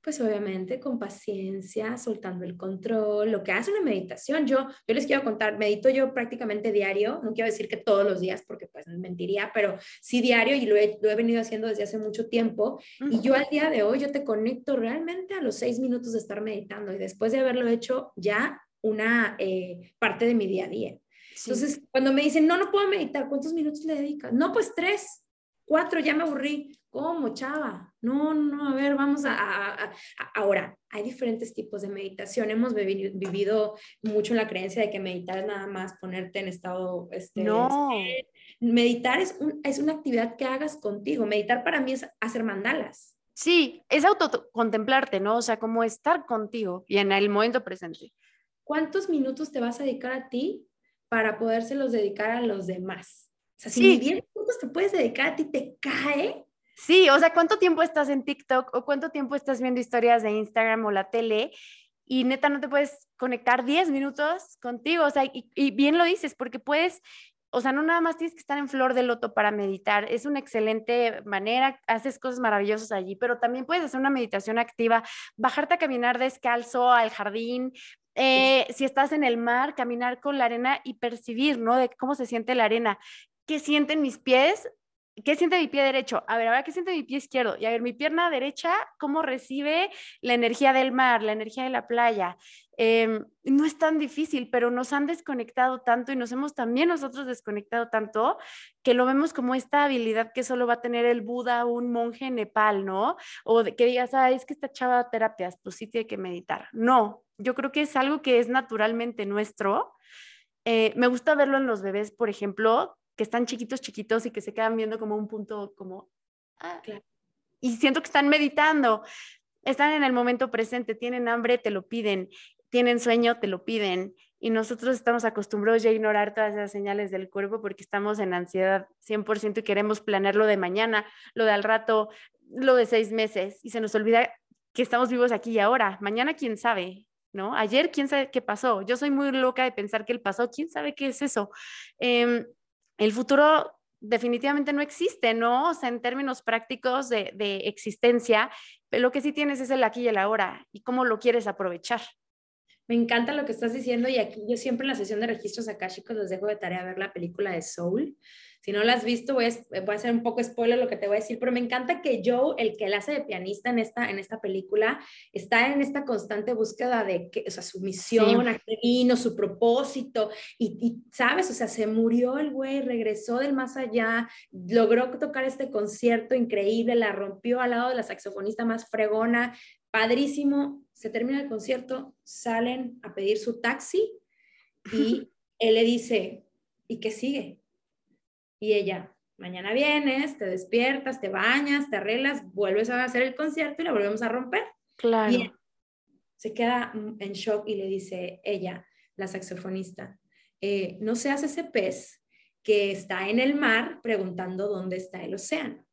Pues obviamente con paciencia, soltando el control, lo que hace una meditación. Yo, yo les quiero contar, medito yo prácticamente diario, no quiero decir que todos los días porque pues mentiría, pero sí diario y lo he, lo he venido haciendo desde hace mucho tiempo. Y yo al día de hoy, yo te conecto realmente a los seis minutos de estar meditando y después de haberlo hecho ya una eh, parte de mi día a día. Entonces, cuando me dicen, no, no puedo meditar, ¿cuántos minutos le dedicas? No, pues tres, cuatro, ya me aburrí. ¿Cómo, chava? No, no, a ver, vamos a, Ahora, hay diferentes tipos de meditación. Hemos vivido mucho la creencia de que meditar es nada más ponerte en estado... Este, no. meditar es, un, es una actividad que hagas contigo. Meditar para mí es hacer mandalas. Sí, es autocontemplarte, ¿no? O sea, como estar contigo y en el momento presente. ¿Cuántos minutos te vas a dedicar a ti para podérselos dedicar a los demás? O sea, si 10 minutos te puedes dedicar a ti, te cae, Sí, o sea, ¿cuánto tiempo estás en TikTok o cuánto tiempo estás viendo historias de Instagram o la tele? Y neta, no te puedes conectar 10 minutos contigo, o sea, y, bien lo dices, porque puedes o sea, no nada más tienes que estar en flor de loto para meditar, es una excelente manera, haces cosas maravillosas allí, pero también puedes hacer una meditación activa, bajarte a caminar descalzo al jardín, eh, si estás en el mar, caminar con la arena y percibir, ¿no? De cómo se siente la arena, qué sienten mis pies ¿qué siente mi pie derecho? A ver, ahora, ¿qué siente mi pie izquierdo? Y a ver, mi pierna derecha, ¿cómo recibe la energía del mar, la energía de la playa? Em, no es tan difícil, pero nos han desconectado tanto y nos hemos también nosotros desconectado tanto que lo vemos como esta habilidad que solo va a tener el Buda, un monje en Nepal, ¿no? O de que digas, ah, es que esta chava terapias, pues sí tiene que meditar. No, yo creo que es algo que es naturalmente nuestro. Eh, me gusta verlo en los bebés, por ejemplo, que están chiquitos, chiquitos y que se quedan viendo como un punto como... Ah, y siento que están meditando, están en el momento presente, tienen hambre, te lo piden, tienen sueño, te lo piden. Y nosotros estamos acostumbrados ya a ignorar todas esas señales del cuerpo porque estamos en ansiedad 100% y queremos planear lo de mañana, lo de al rato, lo de seis meses. Y se nos olvida que estamos vivos aquí y ahora. Mañana, quién sabe, ¿no? Ayer, quién sabe qué pasó. Yo soy muy loca de pensar que el pasó, quién sabe qué es eso. Em, el futuro definitivamente no existe, ¿no? O sea, en términos prácticos de, existencia, lo que sí tienes es el aquí y el ahora y cómo lo quieres aprovechar. Me encanta lo que estás diciendo y aquí yo siempre en la sesión de registros akáshicos les dejo de tarea ver la película de Soul. Si no la has visto, voy a, voy a hacer un poco spoiler lo que te voy a decir, pero me encanta que Joe, el que la hace de pianista en esta, en esta película, está en esta constante búsqueda de que, o sea, su misión, a qué vino, su propósito, y, y, sabes, o sea, se murió el güey, regresó del más allá, logró tocar este concierto increíble, la rompió al lado de la saxofonista más fregona, padrísimo, se termina el concierto, salen a pedir su taxi y él le dice, ¿y qué sigue? Y ella, mañana vienes, te despiertas, te bañas, te arreglas, vuelves a hacer el concierto y la volvemos a romper. Claro. Y se queda en shock y le dice ella, la saxofonista, eh, no seas ese pez que está en el mar preguntando dónde está el océano.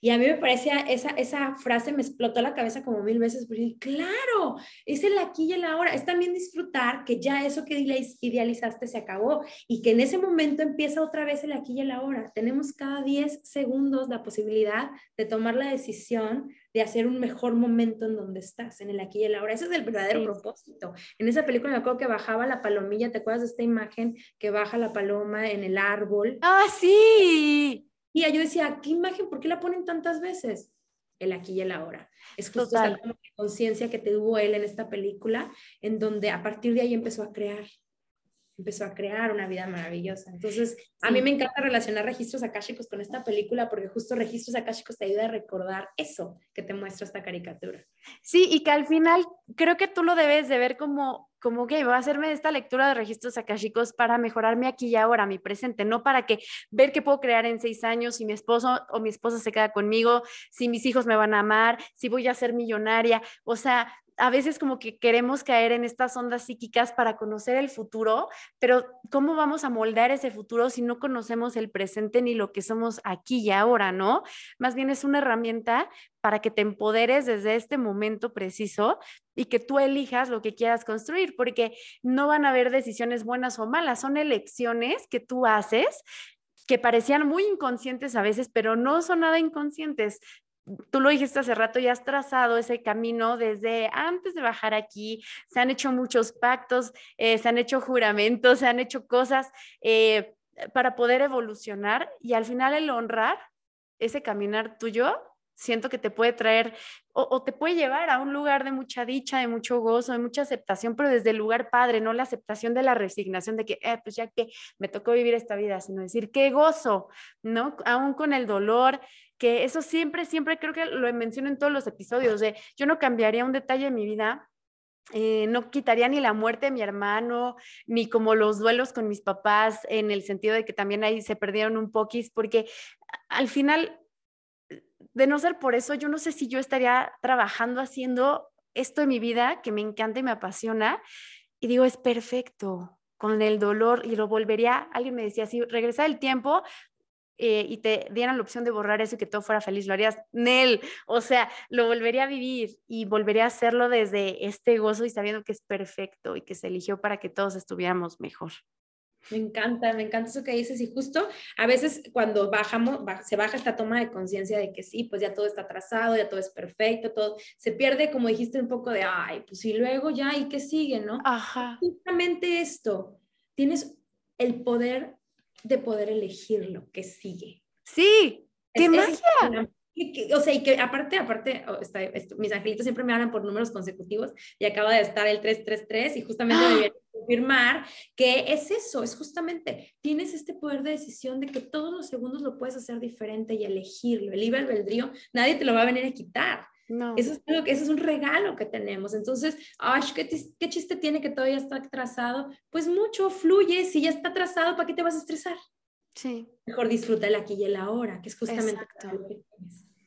Y a mí me parecía, esa, esa frase me explotó la cabeza como mil veces, porque claro, es el aquí y el ahora, es también disfrutar que ya eso que idealizaste se acabó y que en ese momento empieza otra vez el aquí y el ahora. Tenemos cada 10 segundos la posibilidad de tomar la decisión de hacer un mejor momento en donde estás, en el aquí y el ahora. Ese es el verdadero propósito. En esa película me acuerdo que bajaba la palomilla, ¿te acuerdas de esta imagen que baja la paloma en el árbol? Ah, sí. Y yo decía, ¿qué imagen? ¿Por qué la ponen tantas veces? El aquí y el ahora. Es justo esta conciencia que tuvo él en esta película, en donde a partir de ahí empezó a crear empezó a crear una vida maravillosa. Entonces, a mí me encanta relacionar registros akáshicos con esta película porque justo registros akáshicos te ayuda a recordar eso que te muestra esta caricatura. Sí, y que al final creo que tú lo debes de ver como, como que voy a hacerme esta lectura de registros akáshicos para mejorarme aquí y ahora, mi presente, no para que ver qué puedo crear en seis años, si mi esposo o mi esposa se queda conmigo, si mis hijos me van a amar, si voy a ser millonaria. O sea, a veces como que queremos caer en estas ondas psíquicas para conocer el futuro, pero ¿cómo vamos a moldar ese futuro si no conocemos el presente ni lo que somos aquí y ahora, no? Más bien es una herramienta para que te empoderes desde este momento preciso y que tú elijas lo que quieras construir, porque no van a haber decisiones buenas o malas, son elecciones que tú haces que parecían muy inconscientes a veces, pero no son nada inconscientes tú lo dijiste hace rato, ya has trazado ese camino desde antes de bajar aquí, se han hecho muchos pactos, eh, se han hecho juramentos, se han hecho cosas eh, para poder evolucionar y al final el honrar ese caminar tuyo, siento que te puede traer o, te puede llevar a un lugar de mucha dicha, de mucho gozo, de mucha aceptación, pero desde el lugar padre, no la aceptación de la resignación de que, eh, pues ya que me tocó vivir esta vida, sino decir, qué gozo, ¿no? Aún con el dolor, que eso siempre, siempre creo que lo menciono en todos los episodios, de yo no cambiaría un detalle de mi vida, eh, no quitaría ni la muerte de mi hermano, ni como los duelos con mis papás, en el sentido de que también ahí se perdieron un poquis, porque al final, de no ser por eso, yo no sé si yo estaría trabajando haciendo esto en mi vida que me encanta y me apasiona, y digo, es perfecto, con el dolor, y lo volvería, alguien me decía, si regresa el tiempo, eh, y te dieran la opción de borrar eso y que todo fuera feliz, lo harías, Nel, o sea, lo volvería a vivir y volvería a hacerlo desde este gozo y sabiendo que es perfecto y que se eligió para que todos estuviéramos mejor. Me encanta, me encanta eso que dices y justo a veces cuando bajamos, se baja esta toma de conciencia de que sí, pues ya todo está trazado, ya todo es perfecto, todo se pierde, como dijiste, un poco de, ay, pues y luego ya, ¿y qué sigue, no? Ajá. Justamente esto, tienes el poder de poder elegir lo que sigue. Sí, qué magia. o sea, y que aparte, aparte, oh, mis angelitos siempre me hablan por números consecutivos y acaba de estar el 333 y justamente me viene a confirmar que es eso, es justamente, tienes este poder de decisión de que todos los segundos lo puedes hacer diferente y elegirlo. El libre albedrío, nadie te lo va a venir a quitar. No. Eso, es eso es un regalo que tenemos. Entonces, ay, ¿qué, ¿qué chiste tiene que todavía está trazado? Pues mucho, fluye. Si ya está trazado, ¿para qué te vas a estresar? Sí. Mejor disfruta el aquí y el ahora, que es justamente lo que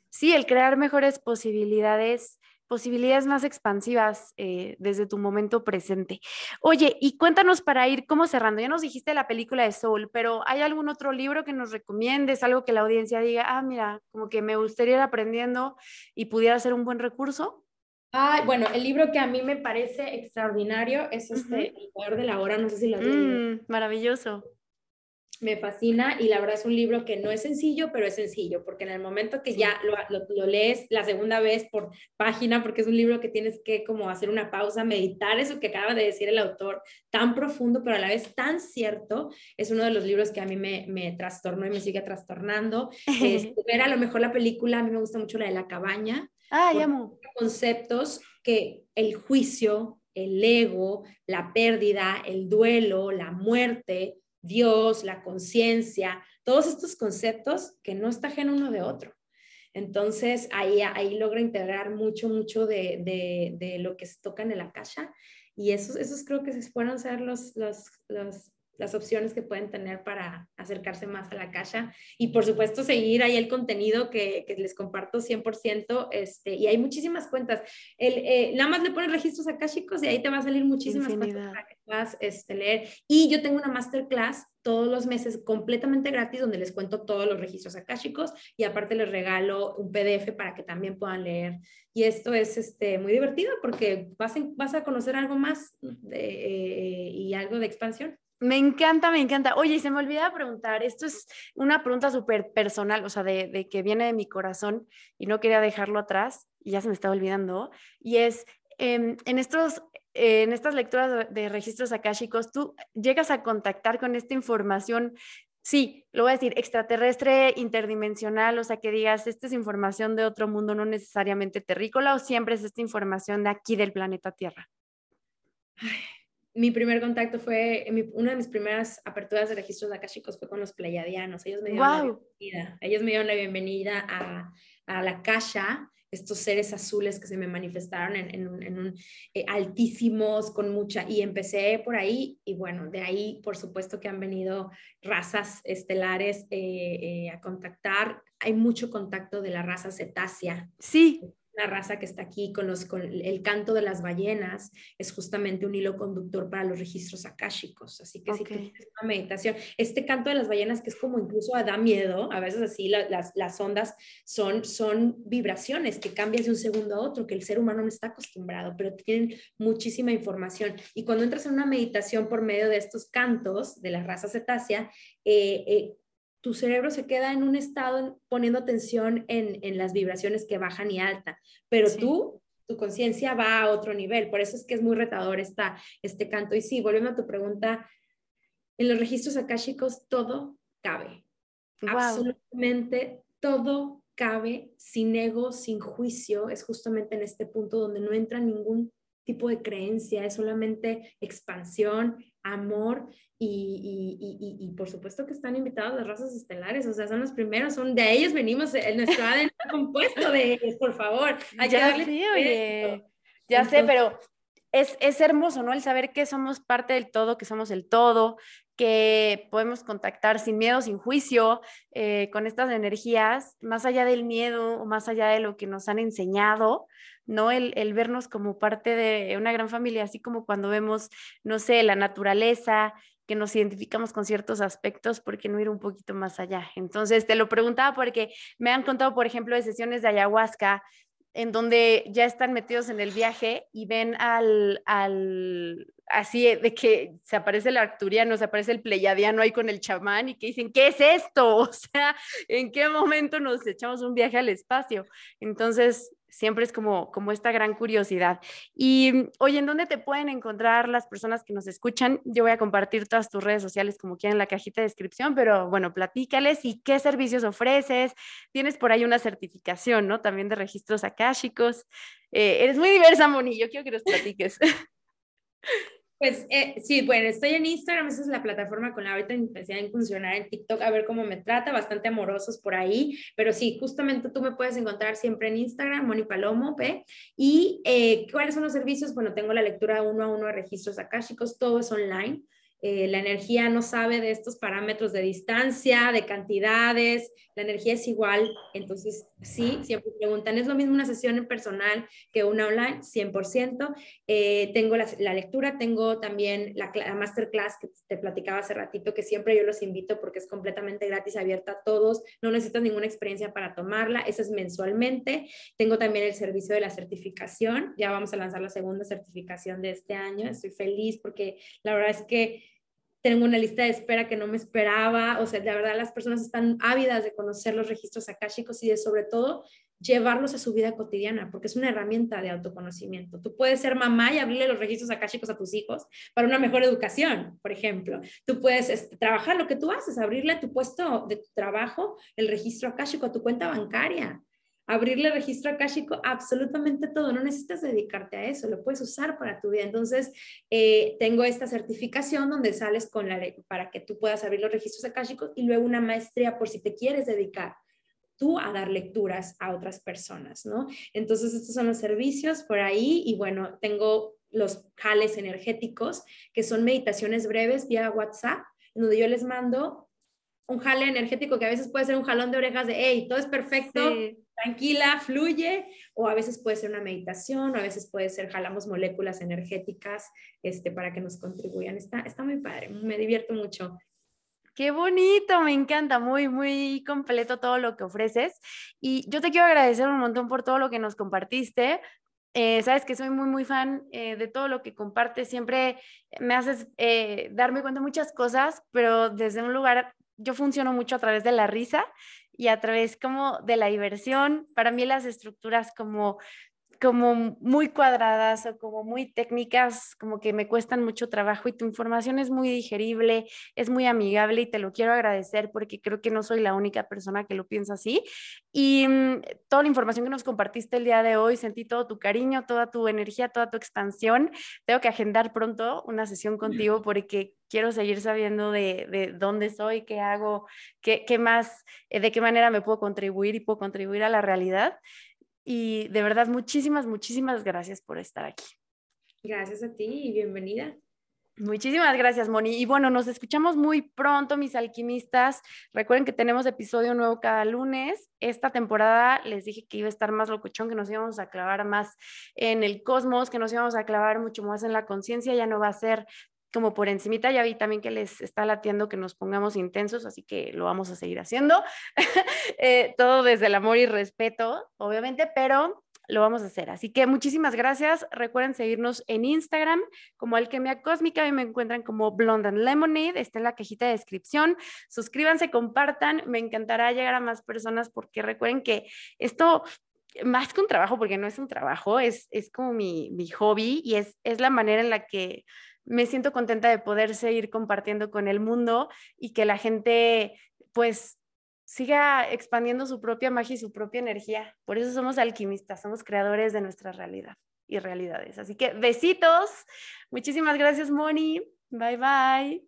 Sí, el crear mejores posibilidades posibilidades más expansivas eh, desde tu momento presente. Oye, y cuéntanos para ir como cerrando, ya nos dijiste la película de Soul, pero ¿hay algún otro libro que nos recomiendes, algo que la audiencia diga, ah, mira, como que me gustaría ir aprendiendo y pudiera ser un buen recurso? Ah, bueno, el libro que a mí me parece extraordinario es este, El poder de la hora, no sé si lo has. Mm, maravilloso me fascina y la verdad es un libro que no es sencillo, pero es sencillo, porque en el momento que ya lo, lees la segunda vez por página, porque es un libro que tienes que como hacer una pausa, meditar eso que acaba de decir el autor, tan profundo, pero a la vez tan cierto, es uno de los libros que a mí me, me trastornó y me sigue trastornando. Este, ver a lo mejor la película, a mí me gusta mucho la de la cabaña. Ah, amo. Conceptos que el juicio, el ego, la pérdida, el duelo, la muerte, Dios, la conciencia, todos estos conceptos que no está ajeno uno de otro. Entonces ahí, ahí logra integrar mucho, mucho de, lo que se toca en la caja y esos, esos creo que fueron ser los, los, los las opciones que pueden tener para acercarse más a la caja y por supuesto seguir ahí el contenido que, que les comparto 100% este, y hay muchísimas cuentas. El, eh, nada más le pones registros chicos y ahí te va a salir muchísimas cuentas para que puedas este, leer. Y yo tengo una masterclass todos los meses completamente gratis donde les cuento todos los registros akáshicos y aparte les regalo un PDF para que también puedan leer. Y esto es este, muy divertido porque vas, vas a conocer algo más eh, y algo de expansión. Me encanta, me encanta. Oye, se me olvidaba preguntar, esto es una pregunta súper personal, o sea, de, que viene de mi corazón y no quería dejarlo atrás y ya se me estaba olvidando, y es, em, en, estos, en estas lecturas de registros akáshicos, ¿tú llegas a contactar con esta información? Sí, lo voy a decir, extraterrestre, interdimensional, o sea, que digas, esta es información de otro mundo, no necesariamente terrícola, o siempre es esta información de aquí del planeta Tierra. Mi primer contacto fue, una de mis primeras aperturas de registros de akashicos fue con los pleiadianos. Ellos me dieron la bienvenida. Ellos me dieron la bienvenida a, a la Kasha, estos seres azules que se me manifestaron en, un, eh, altísimos, con mucha, y empecé por ahí, y bueno, de ahí por supuesto que han venido razas estelares eh, eh, a contactar. Hay mucho contacto de la raza cetácea. Sí la raza que está aquí con, los, con el canto de las ballenas es justamente un hilo conductor para los registros akáshicos. Así que si tú tienes una meditación, este canto de las ballenas que es como incluso da miedo, a veces así las, las ondas son, son vibraciones que cambian de un segundo a otro, que el ser humano no está acostumbrado, pero tienen muchísima información. Y cuando entras en una meditación por medio de estos cantos de la raza cetácea, eh, eh, tu cerebro se queda en un estado poniendo atención en, las vibraciones que bajan y alta, pero tú, tu conciencia va a otro nivel. Por eso es que es muy retador esta, este canto. Y sí, volviendo a tu pregunta, en los registros akáshicos todo cabe. Absolutamente todo cabe sin ego, sin juicio. Es justamente en este punto donde no entra ningún tipo de creencia, es solamente expansión, amor y, y, y, por supuesto que están invitados las razas estelares, o sea, son los primeros, son de ellos venimos, en nuestro ADN compuesto de ellos, por favor. ya sé, ya sé, pero es, es, hermoso, ¿no? El saber que somos parte del todo, que somos el todo, que podemos contactar sin miedo, sin juicio, eh, con estas energías, más allá del miedo o más allá de lo que nos han enseñado, ¿no? El, el, vernos como parte de una gran familia, así como cuando vemos, no sé, la naturaleza, que nos identificamos con ciertos aspectos, ¿por qué no ir un poquito más allá? Entonces, te lo preguntaba porque me han contado, por ejemplo, de sesiones de ayahuasca, en donde ya están metidos en el viaje y ven al, al así de que se aparece el arcturiano, se aparece el pleyadiano ahí con el chamán y que dicen, ¿qué es esto? O sea, ¿en qué momento nos echamos un viaje al espacio? Entonces, siempre es como, como esta gran curiosidad. Y oye, ¿en dónde te pueden encontrar las personas que nos escuchan? Yo voy a compartir todas tus redes sociales como quieran en la cajita de descripción, pero bueno, platícales y qué servicios ofreces. Tienes por ahí una certificación, ¿no? También de registros akáshicos. Eh, eres muy diversa, Moni, yo quiero que nos platiques. Pues eh, sí, bueno, estoy en Instagram, esa es la plataforma con la ahorita empecé a incursionar en TikTok a ver cómo me trata, bastante amorosos por ahí, pero sí, justamente tú me puedes encontrar siempre en Instagram, Moni Palomo, P. Y eh, ¿cuáles son los servicios? Bueno, tengo la lectura uno a uno de registros akáshicos, todo es online. Eh, la energía no sabe de estos parámetros de distancia, de cantidades, la energía es igual, entonces sí, siempre preguntan, ¿es lo mismo una sesión en personal que una online? 100%. Eh, tengo la, lectura, tengo también la, masterclass que te platicaba hace ratito, que siempre yo los invito porque es completamente gratis, abierta a todos, no necesitas ninguna experiencia para tomarla, esa es mensualmente. Tengo también el servicio de la certificación, ya vamos a lanzar la segunda certificación de este año, estoy feliz porque la verdad es que tengo una lista de espera que no me esperaba, o sea, de verdad las personas están ávidas de conocer los registros akáshicos y de sobre todo llevarlos a su vida cotidiana, porque es una herramienta de autoconocimiento. Tú puedes ser mamá y abrirle los registros akáshicos a tus hijos para una mejor educación, por ejemplo. Tú puedes este, trabajar lo que tú haces, abrirle a tu puesto de trabajo el registro akáshico a tu cuenta bancaria abrirle registro akáshico absolutamente todo, no necesitas dedicarte a eso, lo puedes usar para tu vida. Entonces, eh, tengo esta certificación donde sales con la para que tú puedas abrir los registros akáshicos y luego una maestría por si te quieres dedicar tú a dar lecturas a otras personas, ¿no? Entonces, estos son los servicios por ahí y bueno, tengo los jales energéticos, que son meditaciones breves vía WhatsApp, donde yo les mando un jale energético que a veces puede ser un jalón de orejas de, hey, todo es perfecto, tranquila, fluye, o a veces puede ser una meditación, o a veces puede ser jalamos moléculas energéticas este, para que nos contribuyan. Está, está muy padre, me divierto mucho. Qué bonito, me encanta, muy, muy completo todo lo que ofreces. Y yo te quiero agradecer un montón por todo lo que nos compartiste. Eh, sabes que soy muy, muy fan eh, de todo lo que compartes. Siempre me haces eh, darme cuenta de muchas cosas, pero desde un lugar, yo funciono mucho a través de la risa y a través como de la diversión. Para mí las estructuras como como muy cuadradas o como muy técnicas, como que me cuestan mucho trabajo y tu información es muy digerible, es muy amigable y te lo quiero agradecer porque creo que no soy la única persona que lo piensa así. Y mm, toda la información que nos compartiste el día de hoy, sentí todo tu cariño, toda tu energía, toda tu expansión. Tengo que agendar pronto una sesión contigo porque quiero seguir sabiendo de, de dónde soy, qué hago, qué, qué más, eh, de qué manera me puedo contribuir y puedo contribuir a la realidad. Y de verdad, muchísimas, muchísimas gracias por estar aquí. Gracias a ti y bienvenida. Muchísimas gracias, Moni. Y bueno, nos escuchamos muy pronto, mis alquimistas. Recuerden que tenemos episodio nuevo cada lunes. Esta temporada les dije que iba a estar más locuchón, que nos íbamos a clavar más en el cosmos, que nos íbamos a clavar mucho más en la conciencia. Ya no va a ser como por encimita, ya vi también que les está latiendo que nos pongamos intensos, así que lo vamos a seguir haciendo. Eh, todo desde el amor y respeto, obviamente, pero lo vamos a hacer. Así que muchísimas gracias. Recuerden seguirnos en Instagram como Alquimia Cósmica y me encuentran como Blonde and Lemonade. Está en la cajita de descripción. Suscríbanse, compartan. Me encantará llegar a más personas porque recuerden que esto más que un trabajo, porque no es un trabajo, es, es como mi, mi hobby y es, es la manera en la que me siento contenta de poder seguir compartiendo con el mundo y que la gente pues siga expandiendo su propia magia y su propia energía. Por eso somos alquimistas, somos creadores de nuestra realidad y realidades. Así que besitos. Muchísimas gracias, Moni. Bye bye.